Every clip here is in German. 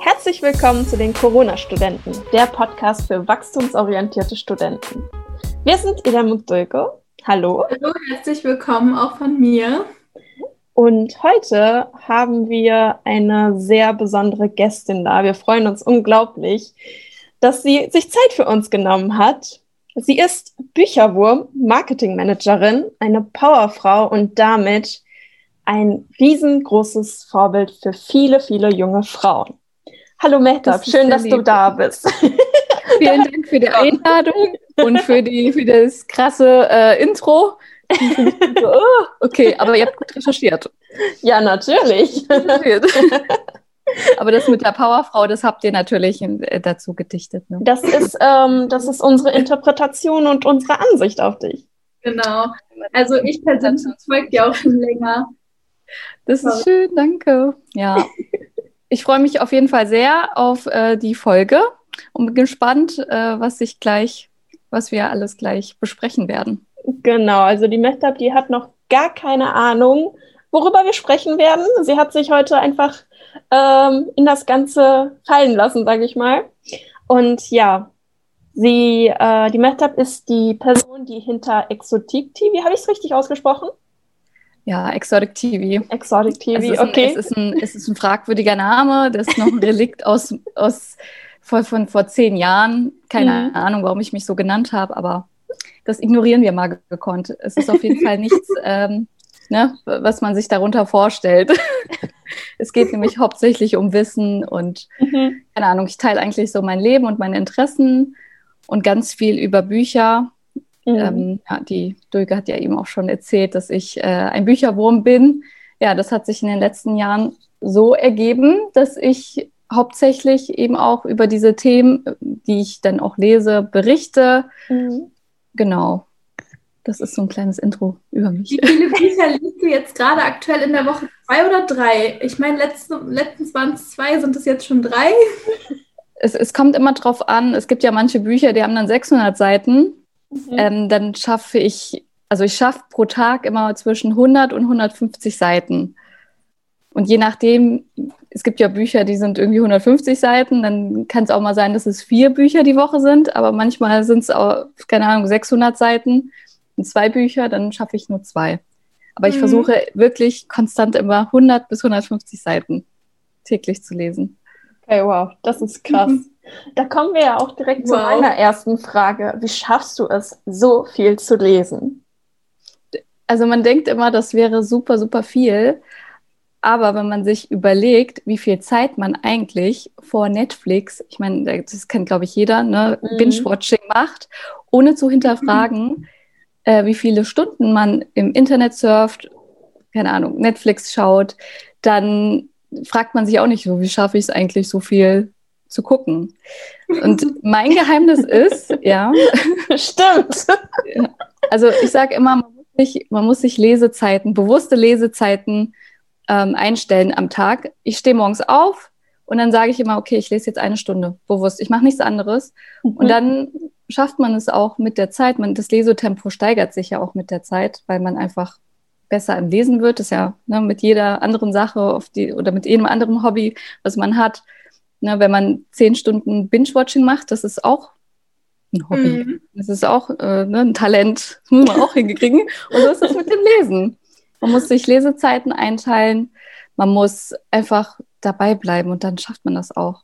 Herzlich willkommen zu den Corona-Studenten, der Podcast für wachstumsorientierte Studenten. Wir sind Ida Mutdulko. Hallo. Hallo, herzlich willkommen auch von mir. Und heute haben wir eine sehr besondere Gästin da. Wir freuen uns unglaublich, dass sie sich Zeit für uns genommen hat. Sie ist Bücherwurm, Marketingmanagerin, eine Powerfrau und damit ein riesengroßes Vorbild für viele, viele junge Frauen. Hallo Mehtab, schön, dass lieb. du da bist. Vielen Dank für die Einladung und für, die, für das krasse äh, Intro. So, oh, okay, aber ihr habt gut recherchiert. Ja, natürlich. Aber das mit der Powerfrau, das habt ihr natürlich äh, dazu gedichtet. Ne? Das, ist, ähm, das ist unsere Interpretation und unsere Ansicht auf dich. Genau. Also ich persönlich folge dir auch schon länger. Das ist schön, danke. Ja. Ich freue mich auf jeden Fall sehr auf äh, die Folge und bin gespannt, äh, was ich gleich, was wir alles gleich besprechen werden. Genau, also die Mehtab, die hat noch gar keine Ahnung, worüber wir sprechen werden. Sie hat sich heute einfach ähm, in das Ganze fallen lassen, sage ich mal. Und ja, sie, äh, die Mehtab ist die Person, die hinter Exotik TV, habe ich es richtig ausgesprochen? Ja, Exotic TV. Exotic TV, es okay. Ein, es, ist ein, es ist ein fragwürdiger Name, das ist noch ein Relikt aus, aus von, von vor zehn Jahren. Keine mhm. Ahnung, warum ich mich so genannt habe, aber das ignorieren wir mal gekonnt. Es ist auf jeden Fall nichts, ähm, ne, was man sich darunter vorstellt. es geht nämlich hauptsächlich um Wissen und mhm. keine Ahnung, ich teile eigentlich so mein Leben und meine Interessen und ganz viel über Bücher Mhm. Ähm, ja, die Dulke hat ja eben auch schon erzählt, dass ich äh, ein Bücherwurm bin. Ja, das hat sich in den letzten Jahren so ergeben, dass ich hauptsächlich eben auch über diese Themen, die ich dann auch lese, berichte. Mhm. Genau. Das ist so ein kleines Intro über mich. Wie viele Bücher liest du jetzt gerade aktuell in der Woche? Zwei oder drei? Ich meine, letztens waren es zwei, sind es jetzt schon drei? Es, es kommt immer drauf an. Es gibt ja manche Bücher, die haben dann 600 Seiten. Mhm. Ähm, dann schaffe ich, also ich schaffe pro Tag immer zwischen 100 und 150 Seiten. Und je nachdem, es gibt ja Bücher, die sind irgendwie 150 Seiten, dann kann es auch mal sein, dass es vier Bücher die Woche sind, aber manchmal sind es auch, keine Ahnung, 600 Seiten und zwei Bücher, dann schaffe ich nur zwei. Aber ich mhm. versuche wirklich konstant immer 100 bis 150 Seiten täglich zu lesen. Okay, wow, das ist krass. Mhm. Da kommen wir ja auch direkt wow. zu meiner ersten Frage. Wie schaffst du es, so viel zu lesen? Also man denkt immer, das wäre super, super viel. Aber wenn man sich überlegt, wie viel Zeit man eigentlich vor Netflix, ich meine, das kennt, glaube ich, jeder, ne, mhm. Binge-Watching macht, ohne zu hinterfragen, mhm. äh, wie viele Stunden man im Internet surft, keine Ahnung, Netflix schaut, dann fragt man sich auch nicht so, wie schaffe ich es eigentlich, so viel zu gucken. Und mein Geheimnis ist, ja. Stimmt. Also ich sage immer, man muss, sich, man muss sich Lesezeiten, bewusste Lesezeiten ähm, einstellen am Tag. Ich stehe morgens auf und dann sage ich immer, okay, ich lese jetzt eine Stunde bewusst. Ich mache nichts anderes. Mhm. Und dann schafft man es auch mit der Zeit. Man, das Lesetempo steigert sich ja auch mit der Zeit, weil man einfach besser im Lesen wird. Das ist ja ne, mit jeder anderen Sache die, oder mit jedem anderen Hobby, was man hat, Ne, wenn man zehn Stunden Binge-Watching macht, das ist auch ein Hobby. Mhm. Das ist auch äh, ne, ein Talent, das muss man auch hinkriegen. Und so ist das mit dem Lesen. Man muss sich Lesezeiten einteilen, man muss einfach dabei bleiben und dann schafft man das auch.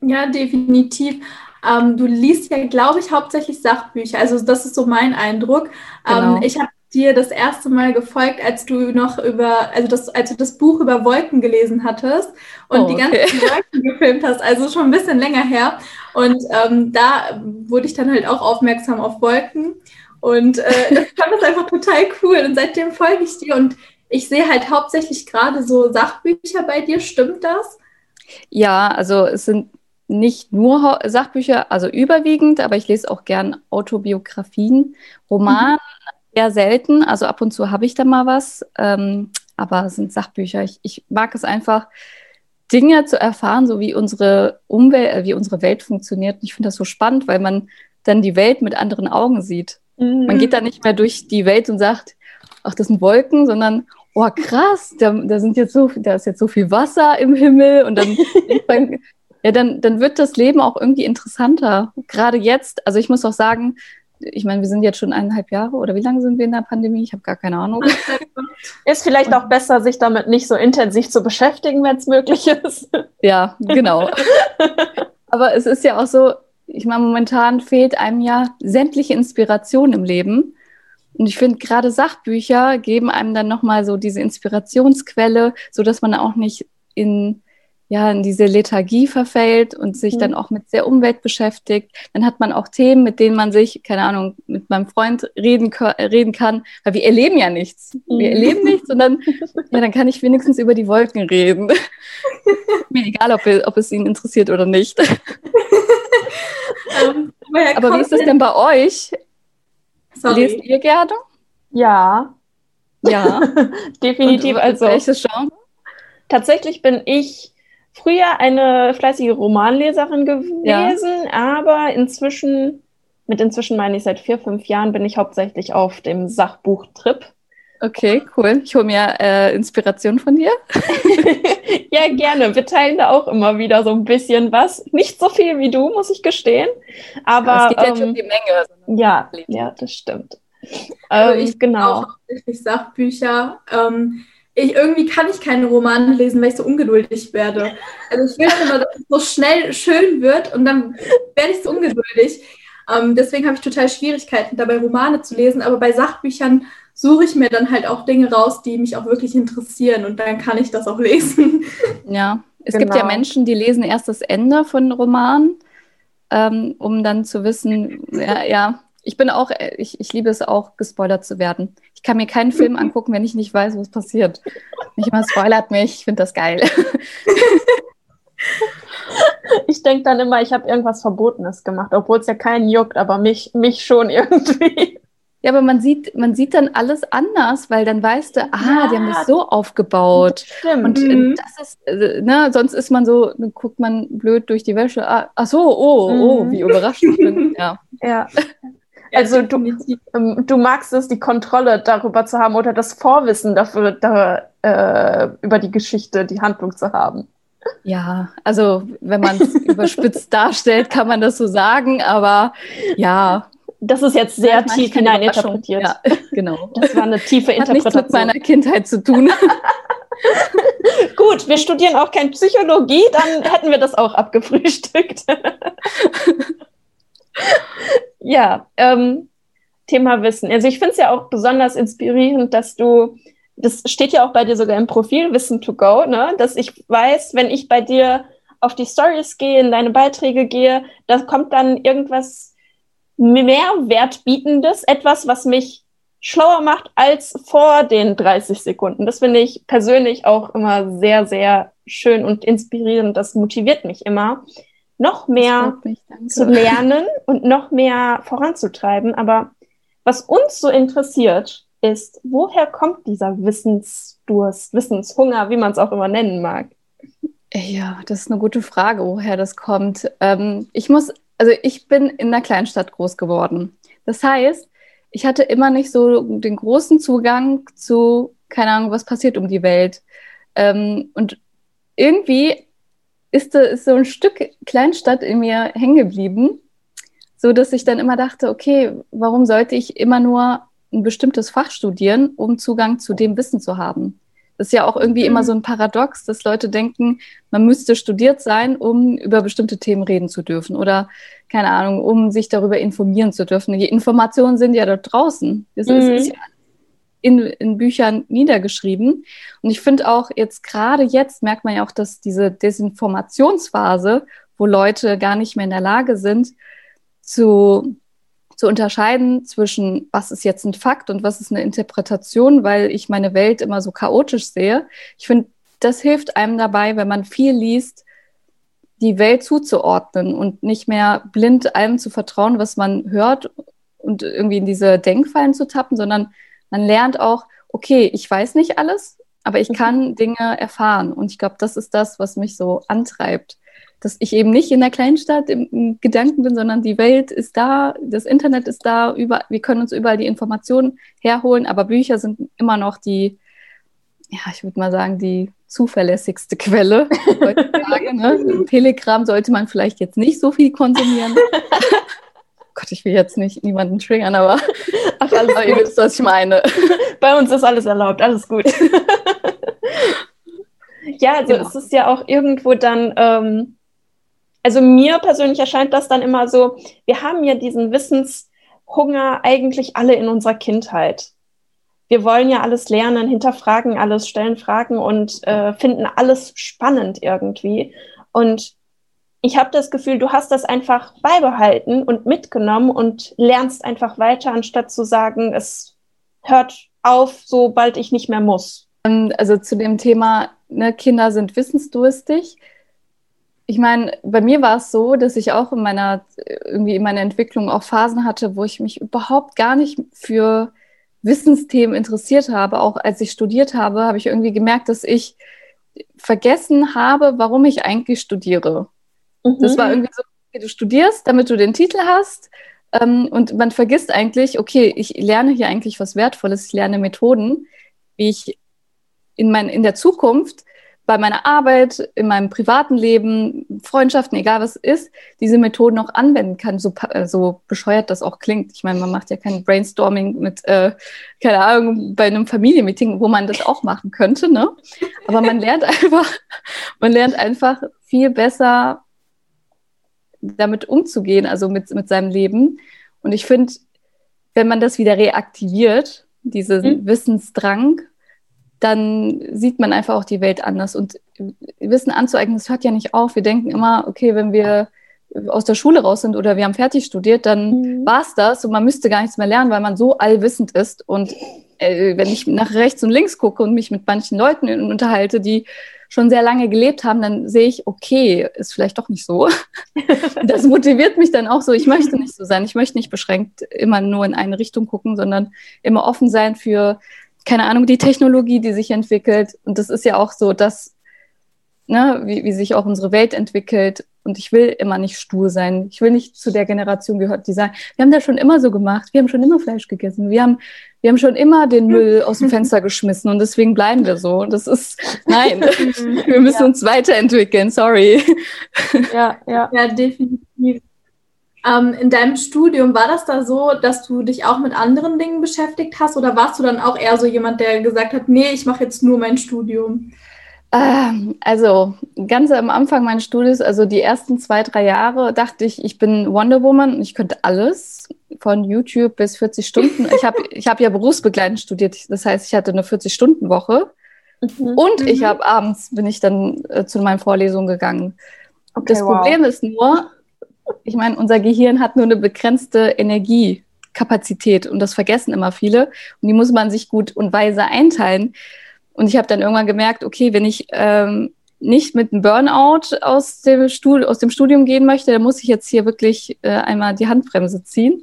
Ja, definitiv. Ähm, du liest ja, glaube ich, hauptsächlich Sachbücher. Also das ist so mein Eindruck. Ähm, genau. Ähm, ich habe dir das erste Mal gefolgt, als du noch über, also das, als du das Buch über Wolken gelesen hattest und oh, die ganzen Wolken gefilmt hast, also schon ein bisschen länger her. Und ähm, da wurde ich dann halt auch aufmerksam auf Wolken. Und äh, ich fand das einfach total cool. Und seitdem folge ich dir und ich sehe halt hauptsächlich gerade so Sachbücher bei dir. Stimmt das? Ja, also es sind nicht nur Sachbücher, also überwiegend, aber ich lese auch gern Autobiografien, Romane, mhm eher selten. Also ab und zu habe ich da mal was, ähm, aber es sind Sachbücher. Ich, ich mag es einfach, Dinge zu erfahren, so wie unsere Umwelt, äh, wie unsere Welt funktioniert. Ich finde das so spannend, weil man dann die Welt mit anderen Augen sieht. Mhm. Man geht da nicht mehr durch die Welt und sagt, ach, das sind Wolken, sondern oh krass, da, da sind jetzt so, da ist jetzt so viel Wasser im Himmel und dann, ja, dann, dann wird das Leben auch irgendwie interessanter. Gerade jetzt, also ich muss auch sagen, ich meine, wir sind jetzt schon eineinhalb Jahre oder wie lange sind wir in der Pandemie? Ich habe gar keine Ahnung. Ist vielleicht auch besser, sich damit nicht so intensiv zu beschäftigen, wenn es möglich ist. Ja, genau. Aber es ist ja auch so, ich meine, momentan fehlt einem ja sämtliche Inspiration im Leben. Und ich finde, gerade Sachbücher geben einem dann nochmal so diese Inspirationsquelle, sodass man auch nicht in ja, in diese Lethargie verfällt und sich mhm. dann auch mit der Umwelt beschäftigt. Dann hat man auch Themen, mit denen man sich, keine Ahnung, mit meinem Freund reden, reden kann, weil wir erleben ja nichts. Mhm. Wir erleben nichts und dann, ja, dann kann ich wenigstens über die Wolken reden. Mir egal, ob, ob es ihn interessiert oder nicht. um, ähm, Aber wie ist das denn bei euch? Sorry. Lest ihr gerne? Ja. Ja. Definitiv. Also. Welches Genre? Tatsächlich bin ich früher eine fleißige Romanleserin gewesen, ja. aber inzwischen, mit inzwischen meine ich seit vier, fünf Jahren, bin ich hauptsächlich auf dem Sachbuchtrip. Okay, cool. Ich hole mir äh, Inspiration von dir. ja, gerne. Wir teilen da auch immer wieder so ein bisschen was. Nicht so viel wie du, muss ich gestehen. Aber ja, es geht ähm, ja schon die Menge. Ja, ja, das stimmt. Also ähm, ich genau. auch hauptsächlich Sachbücher. Ähm, ich, irgendwie kann ich keine Romane lesen, weil ich so ungeduldig werde. Also ich will immer, dass es so schnell schön wird und dann werde ich so ungeduldig. Ähm, deswegen habe ich total Schwierigkeiten, dabei Romane zu lesen. Aber bei Sachbüchern suche ich mir dann halt auch Dinge raus, die mich auch wirklich interessieren und dann kann ich das auch lesen. Ja, es genau. gibt ja genau. Menschen, die lesen erst das Ende von Romanen, ähm, um dann zu wissen, ja, ja, ich bin auch, ich, ich liebe es auch, gespoilert zu werden. Ich kann mir keinen Film angucken, wenn ich nicht weiß, was passiert. Nicht mal spoilert mich, ich finde das geil. Ich denke dann immer, ich habe irgendwas Verbotenes gemacht, obwohl es ja keinen juckt, aber mich, mich schon irgendwie. Ja, aber man sieht, man sieht dann alles anders, weil dann weißt du, ah, ja, die haben das so aufgebaut. Stimmt. Und äh, mhm. das ist, äh, ne, sonst ist man so, guckt man blöd durch die Wäsche. Ah, ach so, oh, oh, mhm. wie überrascht ich bin. Ja. ja. Also du, ähm, du magst es, die Kontrolle darüber zu haben oder das Vorwissen dafür, da, äh, über die Geschichte, die Handlung zu haben. Ja, also wenn man es überspitzt darstellt, kann man das so sagen, aber ja. Das ist jetzt sehr tief hineininterpretiert. Ja, genau. Das war eine tiefe Hat Interpretation. Hat nichts mit meiner Kindheit zu tun. Gut, wir studieren auch kein Psychologie, dann hätten wir das auch abgefrühstückt. Ja, ähm, Thema Wissen. Also ich finde es ja auch besonders inspirierend, dass du, das steht ja auch bei dir sogar im Profil, Wissen to go, ne? dass ich weiß, wenn ich bei dir auf die Stories gehe, in deine Beiträge gehe, da kommt dann irgendwas Mehrwertbietendes, etwas, was mich schlauer macht als vor den 30 Sekunden. Das finde ich persönlich auch immer sehr, sehr schön und inspirierend. Das motiviert mich immer noch mehr mich, zu lernen und noch mehr voranzutreiben. Aber was uns so interessiert, ist, woher kommt dieser Wissensdurst, Wissenshunger, wie man es auch immer nennen mag? Ja, das ist eine gute Frage, woher das kommt. Ähm, ich muss, also ich bin in einer Kleinstadt groß geworden. Das heißt, ich hatte immer nicht so den großen Zugang zu, keine Ahnung, was passiert um die Welt. Ähm, und irgendwie ist, ist so ein Stück Kleinstadt in mir hängen geblieben, so dass ich dann immer dachte, okay, warum sollte ich immer nur ein bestimmtes Fach studieren, um Zugang zu dem Wissen zu haben? Das ist ja auch irgendwie mhm. immer so ein Paradox, dass Leute denken, man müsste studiert sein, um über bestimmte Themen reden zu dürfen oder keine Ahnung, um sich darüber informieren zu dürfen. Die Informationen sind ja dort draußen. Das mhm. ist, ist ja in, in Büchern niedergeschrieben. Und ich finde auch jetzt, gerade jetzt merkt man ja auch, dass diese Desinformationsphase, wo Leute gar nicht mehr in der Lage sind, zu, zu unterscheiden zwischen, was ist jetzt ein Fakt und was ist eine Interpretation, weil ich meine Welt immer so chaotisch sehe. Ich finde, das hilft einem dabei, wenn man viel liest, die Welt zuzuordnen und nicht mehr blind allem zu vertrauen, was man hört und irgendwie in diese Denkfallen zu tappen, sondern man lernt auch, okay, ich weiß nicht alles, aber ich mhm. kann Dinge erfahren. Und ich glaube, das ist das, was mich so antreibt. Dass ich eben nicht in der Kleinstadt im, im Gedanken bin, sondern die Welt ist da, das Internet ist da, über, wir können uns überall die Informationen herholen, aber Bücher sind immer noch die, ja, ich würde mal sagen, die zuverlässigste Quelle heutzutage. ne? Telegram sollte man vielleicht jetzt nicht so viel konsumieren. Gott, ich will jetzt nicht niemanden triggern, aber, aber ihr wisst, was ich meine. Bei uns ist alles erlaubt, alles gut. ja, also genau. es ist ja auch irgendwo dann, ähm, also mir persönlich erscheint das dann immer so, wir haben ja diesen Wissenshunger eigentlich alle in unserer Kindheit wir wollen ja alles lernen, hinterfragen alles, stellen Fragen und äh, finden alles spannend irgendwie. Und ich habe das Gefühl, du hast das einfach beibehalten und mitgenommen und lernst einfach weiter, anstatt zu sagen, es hört auf, sobald ich nicht mehr muss. Ähm, also zu dem Thema, ne, Kinder sind wissensdurstig. Ich meine, bei mir war es so, dass ich auch in meiner, irgendwie in meiner Entwicklung auch Phasen hatte, wo ich mich überhaupt gar nicht für Wissensthemen interessiert habe, auch als ich studiert habe, habe ich irgendwie gemerkt, dass ich vergessen habe, warum ich eigentlich studiere. Mhm. Das war irgendwie so, du studierst, damit du den Titel hast. Ähm, und man vergisst eigentlich, okay, ich lerne hier eigentlich was Wertvolles, ich lerne Methoden, wie ich in, mein, in der Zukunft bei meiner Arbeit, in meinem privaten Leben, Freundschaften, egal was ist, diese Methoden auch anwenden kann, so, äh, so bescheuert das auch klingt. Ich meine, man macht ja kein Brainstorming mit, äh, keine Ahnung, bei einem Familienmeeting, wo man das auch machen könnte, ne? Aber man lernt einfach, man lernt einfach viel besser damit umzugehen, also mit, mit seinem Leben. Und ich finde, wenn man das wieder reaktiviert, diesen mhm. Wissensdrang, dann sieht man einfach auch die Welt anders. Und Wissen anzueignen, das hört ja nicht auf. Wir denken immer, okay, wenn wir aus der Schule raus sind oder wir haben fertig studiert, dann mhm. war es das und man müsste gar nichts mehr lernen, weil man so allwissend ist. Und äh, wenn ich nach rechts und links gucke und mich mit manchen Leuten unterhalte, die schon sehr lange gelebt haben, dann sehe ich, okay, ist vielleicht doch nicht so. das motiviert mich dann auch so. Ich möchte nicht so sein. Ich möchte nicht beschränkt immer nur in eine Richtung gucken, sondern immer offen sein für keine Ahnung, die Technologie, die sich entwickelt. Und das ist ja auch so, dass, ne, wie, wie sich auch unsere Welt entwickelt. Und ich will immer nicht stur sein. Ich will nicht zu der Generation gehört, die sagen, wir haben das schon immer so gemacht. Wir haben schon immer Fleisch gegessen. Wir haben, wir haben schon immer den Müll aus dem Fenster geschmissen und deswegen bleiben wir so. Das ist, nein, wir müssen ja. uns weiterentwickeln. Sorry. Ja, ja, ja, definitiv. Ähm, in deinem Studium war das da so, dass du dich auch mit anderen Dingen beschäftigt hast oder warst du dann auch eher so jemand, der gesagt hat, nee, ich mache jetzt nur mein Studium? Ähm, also ganz am Anfang meines Studiums, also die ersten zwei, drei Jahre, dachte ich, ich bin Wonder Woman und ich könnte alles von YouTube bis 40 Stunden. Ich habe ich hab ja berufsbegleitend studiert, das heißt, ich hatte eine 40-Stunden-Woche. Mhm. Und ich mhm. habe abends, bin ich dann äh, zu meinen Vorlesungen gegangen. Okay, das wow. Problem ist nur, ich meine, unser Gehirn hat nur eine begrenzte Energiekapazität und das vergessen immer viele und die muss man sich gut und weise einteilen. Und ich habe dann irgendwann gemerkt, okay, wenn ich ähm, nicht mit einem Burnout aus dem, Stud aus dem Studium gehen möchte, dann muss ich jetzt hier wirklich äh, einmal die Handbremse ziehen.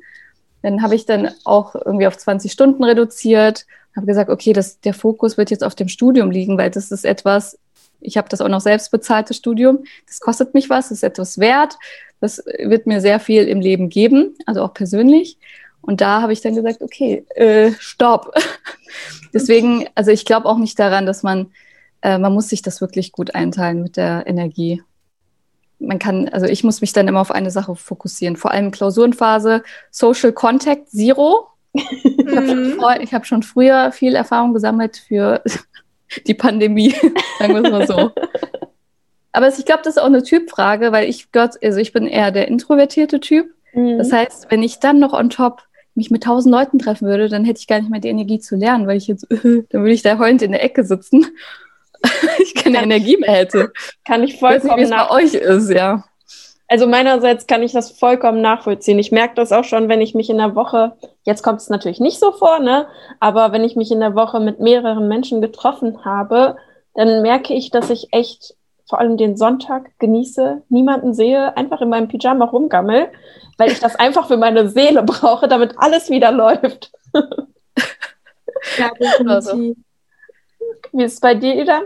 Dann habe ich dann auch irgendwie auf 20 Stunden reduziert, habe gesagt, okay, das, der Fokus wird jetzt auf dem Studium liegen, weil das ist etwas, ich habe das auch noch selbst bezahlt, das Studium. Das kostet mich was, das ist etwas wert. Das wird mir sehr viel im Leben geben, also auch persönlich. Und da habe ich dann gesagt, okay, äh, stopp. Deswegen, also ich glaube auch nicht daran, dass man, äh, man muss sich das wirklich gut einteilen mit der Energie. Man kann, also ich muss mich dann immer auf eine Sache fokussieren, vor allem Klausurenphase, Social Contact Zero. Ich habe schon, hab schon früher viel Erfahrung gesammelt für die Pandemie, sagen wir es mal so. Aber ich glaube, das ist auch eine Typfrage, weil ich Gott, also ich bin eher der introvertierte Typ. Mhm. Das heißt, wenn ich dann noch on top mich mit tausend Leuten treffen würde, dann hätte ich gar nicht mehr die Energie zu lernen, weil ich jetzt, dann würde ich da heulend in der Ecke sitzen. ich keine kann, Energie mehr hätte. Kann ich vollkommen ich nicht, wie es bei euch ist, ja. Also meinerseits kann ich das vollkommen nachvollziehen. Ich merke das auch schon, wenn ich mich in der Woche, jetzt kommt es natürlich nicht so vor, ne? Aber wenn ich mich in der Woche mit mehreren Menschen getroffen habe, dann merke ich, dass ich echt vor allem den Sonntag genieße, niemanden sehe, einfach in meinem Pyjama rumgammel, weil ich das einfach für meine Seele brauche, damit alles wieder läuft. ja, definitiv. Wie ist es bei dir, Ida?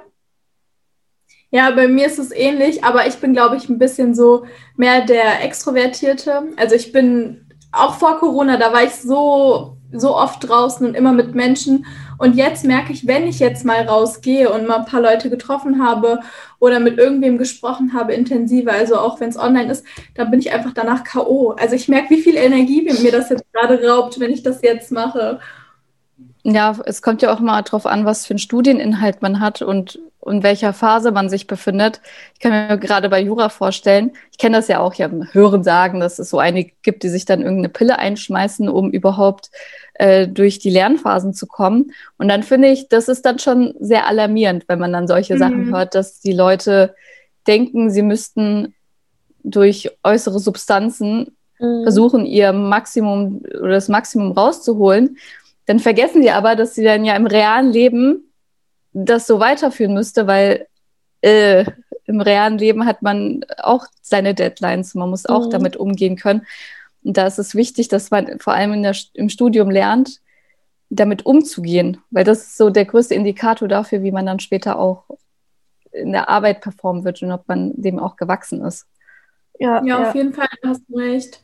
Ja, bei mir ist es ähnlich, aber ich bin, glaube ich, ein bisschen so mehr der Extrovertierte. Also ich bin auch vor Corona, da war ich so, so oft draußen und immer mit Menschen. Und jetzt merke ich, wenn ich jetzt mal rausgehe und mal ein paar Leute getroffen habe oder mit irgendwem gesprochen habe, intensiver, also auch wenn es online ist, dann bin ich einfach danach K.O. Also ich merke, wie viel Energie mir das jetzt gerade raubt, wenn ich das jetzt mache. Ja, es kommt ja auch mal darauf an, was für einen Studieninhalt man hat und in welcher Phase man sich befindet. Ich kann mir gerade bei Jura vorstellen, ich kenne das ja auch, ja, hören sagen, dass es so einige gibt, die sich dann irgendeine Pille einschmeißen, um überhaupt äh, durch die Lernphasen zu kommen. Und dann finde ich, das ist dann schon sehr alarmierend, wenn man dann solche mhm. Sachen hört, dass die Leute denken, sie müssten durch äußere Substanzen mhm. versuchen, ihr Maximum oder das Maximum rauszuholen. Dann vergessen sie aber, dass sie dann ja im realen Leben das so weiterführen müsste, weil äh, im realen Leben hat man auch seine Deadlines. Man muss auch mhm. damit umgehen können. Und da ist es wichtig, dass man vor allem der, im Studium lernt, damit umzugehen, weil das ist so der größte Indikator dafür, wie man dann später auch in der Arbeit performen wird und ob man dem auch gewachsen ist. Ja, ja, ja. auf jeden Fall hast du recht.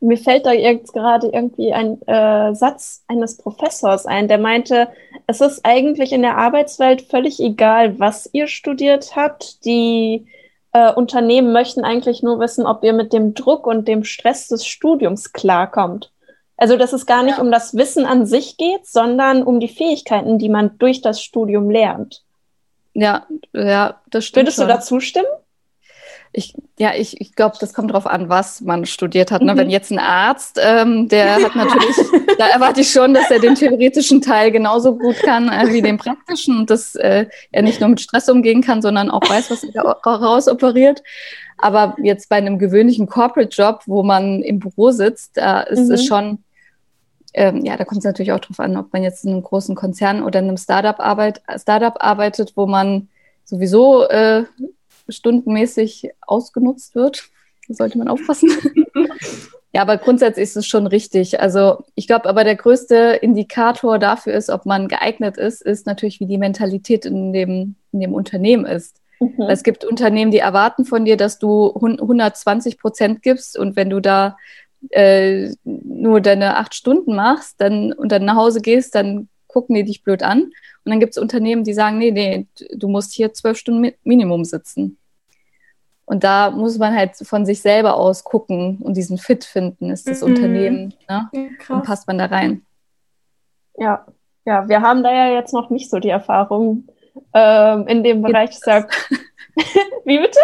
Mir fällt da jetzt gerade irgendwie ein äh, Satz eines Professors ein, der meinte, es ist eigentlich in der Arbeitswelt völlig egal, was ihr studiert habt. Die äh, Unternehmen möchten eigentlich nur wissen, ob ihr mit dem Druck und dem Stress des Studiums klarkommt. Also, dass es gar nicht ja. um das Wissen an sich geht, sondern um die Fähigkeiten, die man durch das Studium lernt. Ja, ja, das stimmt. Würdest schon. du dazu stimmen? Ich, ja, ich, ich glaube, das kommt darauf an, was man studiert hat. Ne? Mhm. Wenn jetzt ein Arzt, ähm, der hat natürlich, da erwarte ich schon, dass er den theoretischen Teil genauso gut kann äh, wie den praktischen und dass äh, er nicht nur mit Stress umgehen kann, sondern auch weiß, was er rausoperiert. Aber jetzt bei einem gewöhnlichen Corporate-Job, wo man im Büro sitzt, da ist mhm. es schon, ähm, ja, da kommt es natürlich auch darauf an, ob man jetzt in einem großen Konzern oder in einem Startup, arbeit, Startup arbeitet, wo man sowieso äh, stundenmäßig ausgenutzt wird. Da sollte man aufpassen. ja, aber grundsätzlich ist es schon richtig. Also ich glaube, aber der größte Indikator dafür ist, ob man geeignet ist, ist natürlich, wie die Mentalität in dem, in dem Unternehmen ist. Mhm. Es gibt Unternehmen, die erwarten von dir, dass du 120 Prozent gibst und wenn du da äh, nur deine acht Stunden machst dann, und dann nach Hause gehst, dann gucken die dich blöd an. Und dann gibt es Unternehmen, die sagen, nee, nee, du musst hier zwölf Stunden Minimum sitzen. Und da muss man halt von sich selber aus gucken und diesen Fit finden, ist das mhm. Unternehmen, ne? Ja, und passt man da rein. Ja, ja, wir haben da ja jetzt noch nicht so die Erfahrung ähm, in dem Bereich. Deshalb, wie bitte?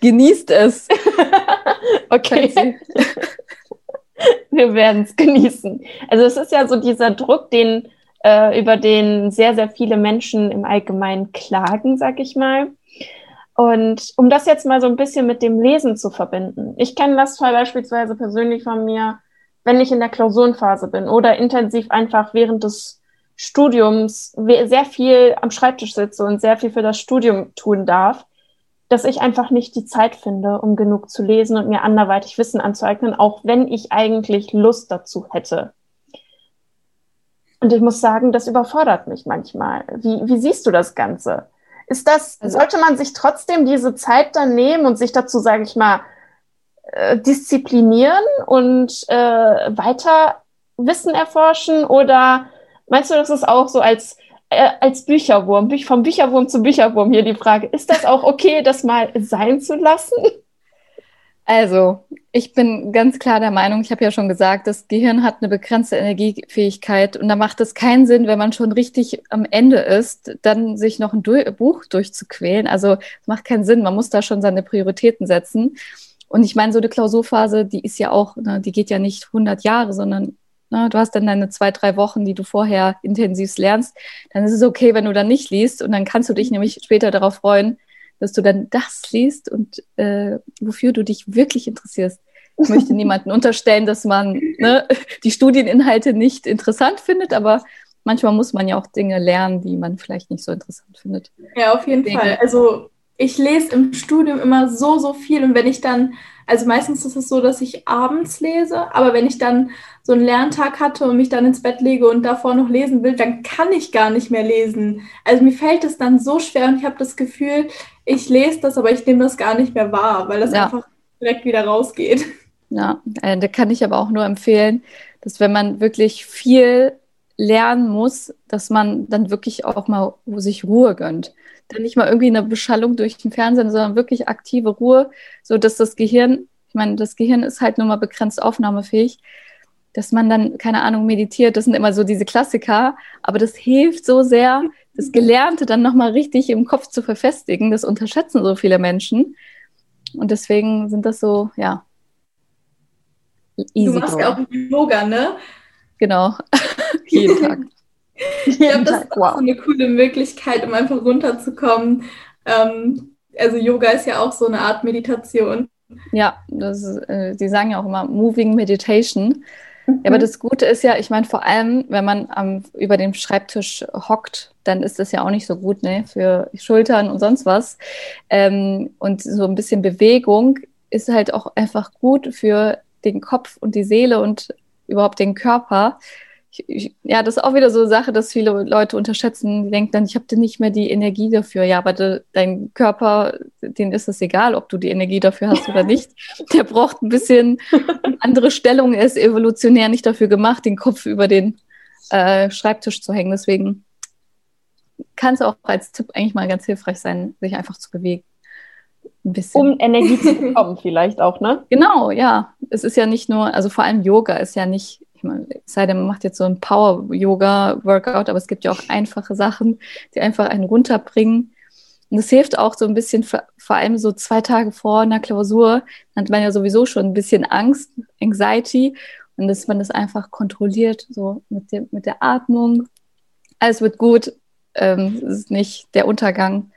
Genießt es. okay. wir werden es genießen. Also es ist ja so dieser Druck, den äh, über den sehr, sehr viele Menschen im Allgemeinen klagen, sag ich mal. Und um das jetzt mal so ein bisschen mit dem Lesen zu verbinden. Ich kenne das beispielsweise persönlich von mir, wenn ich in der Klausurenphase bin oder intensiv einfach während des Studiums sehr viel am Schreibtisch sitze und sehr viel für das Studium tun darf, dass ich einfach nicht die Zeit finde, um genug zu lesen und mir anderweitig Wissen anzueignen, auch wenn ich eigentlich Lust dazu hätte. Und ich muss sagen, das überfordert mich manchmal. Wie, wie siehst du das Ganze? Ist das, also, sollte man sich trotzdem diese Zeit dann nehmen und sich dazu, sage ich mal, äh, disziplinieren und äh, weiter Wissen erforschen? Oder meinst du, das ist auch so als, äh, als Bücherwurm, vom Bücherwurm zu Bücherwurm hier die Frage, ist das auch okay, das mal sein zu lassen? Also, ich bin ganz klar der Meinung, ich habe ja schon gesagt, das Gehirn hat eine begrenzte Energiefähigkeit und da macht es keinen Sinn, wenn man schon richtig am Ende ist, dann sich noch ein Buch durchzuquälen. Also, es macht keinen Sinn, man muss da schon seine Prioritäten setzen. Und ich meine, so eine Klausurphase, die ist ja auch, ne, die geht ja nicht 100 Jahre, sondern ne, du hast dann deine zwei, drei Wochen, die du vorher intensiv lernst. Dann ist es okay, wenn du dann nicht liest und dann kannst du dich nämlich später darauf freuen, dass du dann das liest und äh, wofür du dich wirklich interessierst. Ich möchte niemanden unterstellen, dass man ne, die Studieninhalte nicht interessant findet, aber manchmal muss man ja auch Dinge lernen, die man vielleicht nicht so interessant findet. Ja, auf jeden Deswegen. Fall. Also ich lese im Studium immer so, so viel und wenn ich dann also meistens ist es so, dass ich abends lese, aber wenn ich dann so einen Lerntag hatte und mich dann ins Bett lege und davor noch lesen will, dann kann ich gar nicht mehr lesen. Also mir fällt es dann so schwer und ich habe das Gefühl, ich lese das, aber ich nehme das gar nicht mehr wahr, weil das ja. einfach direkt wieder rausgeht. Ja, äh, da kann ich aber auch nur empfehlen, dass wenn man wirklich viel lernen muss, dass man dann wirklich auch mal sich Ruhe gönnt. Dann nicht mal irgendwie eine Beschallung durch den Fernsehen, sondern wirklich aktive Ruhe, so dass das Gehirn, ich meine, das Gehirn ist halt nur mal begrenzt aufnahmefähig, dass man dann, keine Ahnung, meditiert. Das sind immer so diese Klassiker, aber das hilft so sehr, das Gelernte dann nochmal richtig im Kopf zu verfestigen. Das unterschätzen so viele Menschen. Und deswegen sind das so, ja. Easy du machst ja auch Yoga, ne? Genau. Jeden Tag. Ich glaube, das ist wow. so eine coole Möglichkeit, um einfach runterzukommen. Ähm, also Yoga ist ja auch so eine Art Meditation. Ja, das äh, die sagen ja auch immer Moving Meditation. Mhm. Ja, aber das Gute ist ja, ich meine, vor allem, wenn man ähm, über dem Schreibtisch hockt, dann ist das ja auch nicht so gut ne, für Schultern und sonst was. Ähm, und so ein bisschen Bewegung ist halt auch einfach gut für den Kopf und die Seele und überhaupt den Körper ich, ja, das ist auch wieder so eine Sache, dass viele Leute unterschätzen, die denken dann, ich habe nicht mehr die Energie dafür. Ja, aber de, dein Körper, den ist es egal, ob du die Energie dafür hast oder nicht. Der braucht ein bisschen andere Stellung. Er ist evolutionär nicht dafür gemacht, den Kopf über den äh, Schreibtisch zu hängen. Deswegen kann es auch als Tipp eigentlich mal ganz hilfreich sein, sich einfach zu bewegen. Ein bisschen. Um Energie zu bekommen, vielleicht auch, ne? Genau, ja. Es ist ja nicht nur, also vor allem Yoga ist ja nicht ich meine, sei denn, man macht jetzt so ein Power-Yoga-Workout, aber es gibt ja auch einfache Sachen, die einfach einen runterbringen. Und es hilft auch so ein bisschen, vor allem so zwei Tage vor einer Klausur, dann hat man ja sowieso schon ein bisschen Angst, Anxiety, und dass man das einfach kontrolliert, so mit, dem, mit der Atmung. Alles wird gut. Ähm, es ist nicht der Untergang.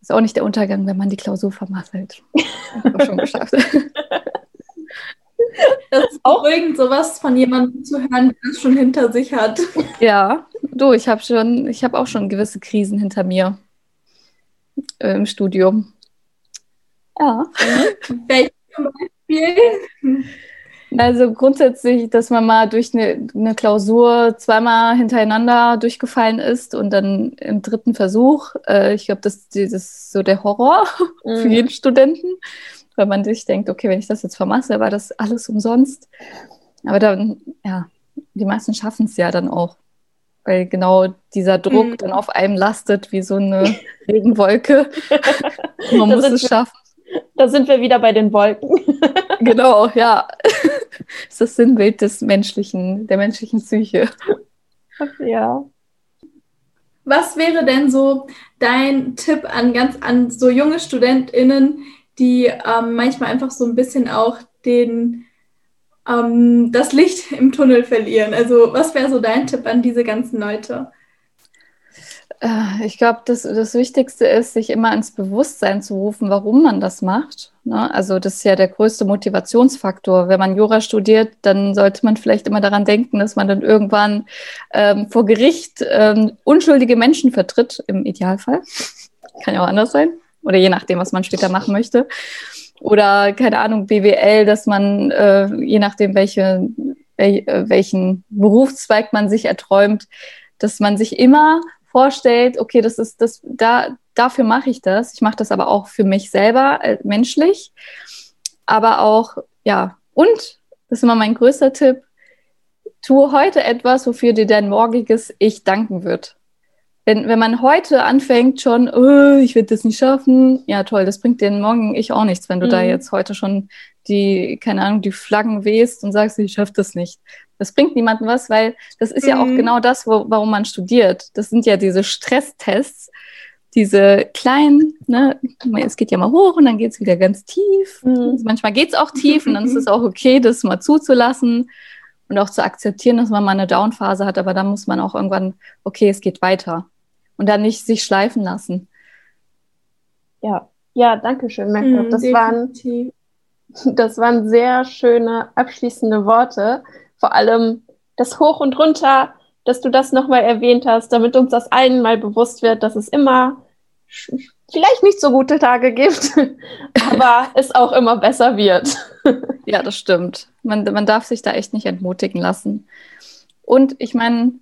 Ist auch nicht der Untergang, wenn man die Klausur vermasselt. Hab schon geschafft. Das ist auch irgend sowas von jemandem zu hören, der das schon hinter sich hat. Ja, du, ich habe schon, ich habe auch schon gewisse Krisen hinter mir äh, im Studium. Ja. Welche zum Beispiel? Also grundsätzlich, dass man mal durch eine, eine, Klausur zweimal hintereinander durchgefallen ist und dann im dritten Versuch, äh, ich glaube, das, das ist so der Horror mhm. für jeden Studenten weil man sich denkt, okay, wenn ich das jetzt vermasse, war das alles umsonst. Aber dann, ja, die meisten schaffen es ja dann auch, weil genau dieser Druck mhm. dann auf einem lastet wie so eine Regenwolke. man muss es schaffen. Da sind wir wieder bei den Wolken. genau, ja. Das ist das Sinnbild des menschlichen, der menschlichen Psyche. Ja. Was wäre denn so dein Tipp an ganz an so junge StudentInnen, die ähm, manchmal einfach so ein bisschen auch den, ähm, das Licht im Tunnel verlieren. Also was wäre so dein Tipp an diese ganzen Leute? Äh, ich glaube, das, das Wichtigste ist, sich immer ins Bewusstsein zu rufen, warum man das macht. Ne? Also das ist ja der größte Motivationsfaktor. Wenn man Jura studiert, dann sollte man vielleicht immer daran denken, dass man dann irgendwann ähm, vor Gericht ähm, unschuldige Menschen vertritt, im Idealfall. Kann ja auch anders sein oder je nachdem, was man später machen möchte. Oder keine Ahnung, BWL, dass man, äh, je nachdem, welche, wel, äh, welchen Berufszweig man sich erträumt, dass man sich immer vorstellt, okay, das ist das, da, dafür mache ich das. Ich mache das aber auch für mich selber, äh, menschlich. Aber auch, ja, und, das ist immer mein größter Tipp, tue heute etwas, wofür dir dein morgiges Ich danken wird wenn, wenn man heute anfängt schon, oh, ich werde das nicht schaffen, ja toll, das bringt dir morgen ich auch nichts, wenn du mhm. da jetzt heute schon die, keine Ahnung, die Flaggen wehst und sagst, ich schaffe das nicht. Das bringt niemandem was, weil das ist mhm. ja auch mhm. genau das, wo, warum man studiert. Das sind ja diese Stresstests, diese kleinen, ne, es geht ja mal hoch und dann geht es wieder ganz tief. Mhm. Manchmal geht es auch tief und dann ist es auch okay, das mal zuzulassen und auch zu akzeptieren, dass man mal eine Downphase hat, aber dann muss man auch irgendwann, okay, es geht weiter und dann nicht sich schleifen lassen. Ja, ja, danke schön, Merkel. Mm, das, waren, das waren sehr schöne abschließende Worte. Vor allem das Hoch und Runter, dass du das nochmal erwähnt hast, damit uns das allen mal bewusst wird, dass es immer vielleicht nicht so gute Tage gibt, aber es auch immer besser wird. ja, das stimmt. Man, man darf sich da echt nicht entmutigen lassen. Und ich meine,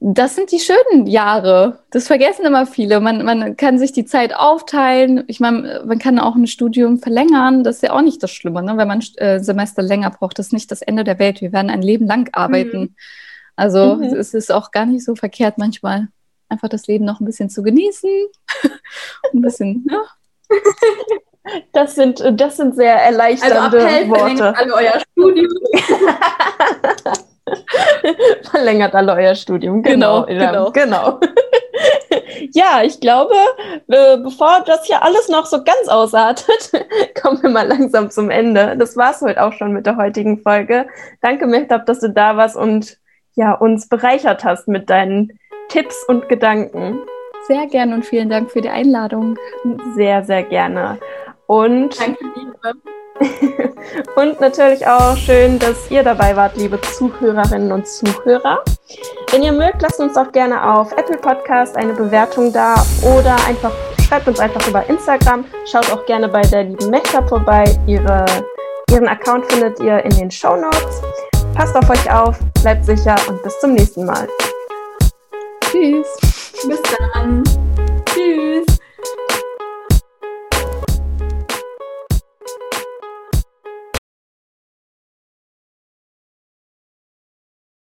das sind die schönen Jahre. Das vergessen immer viele. Man, man kann sich die Zeit aufteilen. Ich meine, man kann auch ein Studium verlängern. Das ist ja auch nicht das Schlimme, ne? wenn man äh, Semester länger braucht. Das ist nicht das Ende der Welt. Wir werden ein Leben lang arbeiten. Mhm. Also mhm. es ist auch gar nicht so verkehrt manchmal, einfach das Leben noch ein bisschen zu genießen. ein bisschen, ja. Das sind, das sind sehr erleichternde also Worte. Alle euer Studium. Verlängert alle euer Studium. Genau, genau. genau. ja, ich glaube, äh, bevor das hier alles noch so ganz ausartet, kommen wir mal langsam zum Ende. Das war es heute auch schon mit der heutigen Folge. Danke, Mehtab, dass du da warst und ja, uns bereichert hast mit deinen Tipps und Gedanken. Sehr gerne und vielen Dank für die Einladung. Sehr, sehr gerne. Und Danke, Liebe. Und natürlich auch schön, dass ihr dabei wart, liebe Zuhörerinnen und Zuhörer. Wenn ihr mögt, lasst uns auch gerne auf Apple Podcast eine Bewertung da oder einfach schreibt uns einfach über Instagram. Schaut auch gerne bei der lieben Mechta vorbei. Ihre, ihren Account findet ihr in den Show Notes. Passt auf euch auf, bleibt sicher und bis zum nächsten Mal. Tschüss. Bis dann.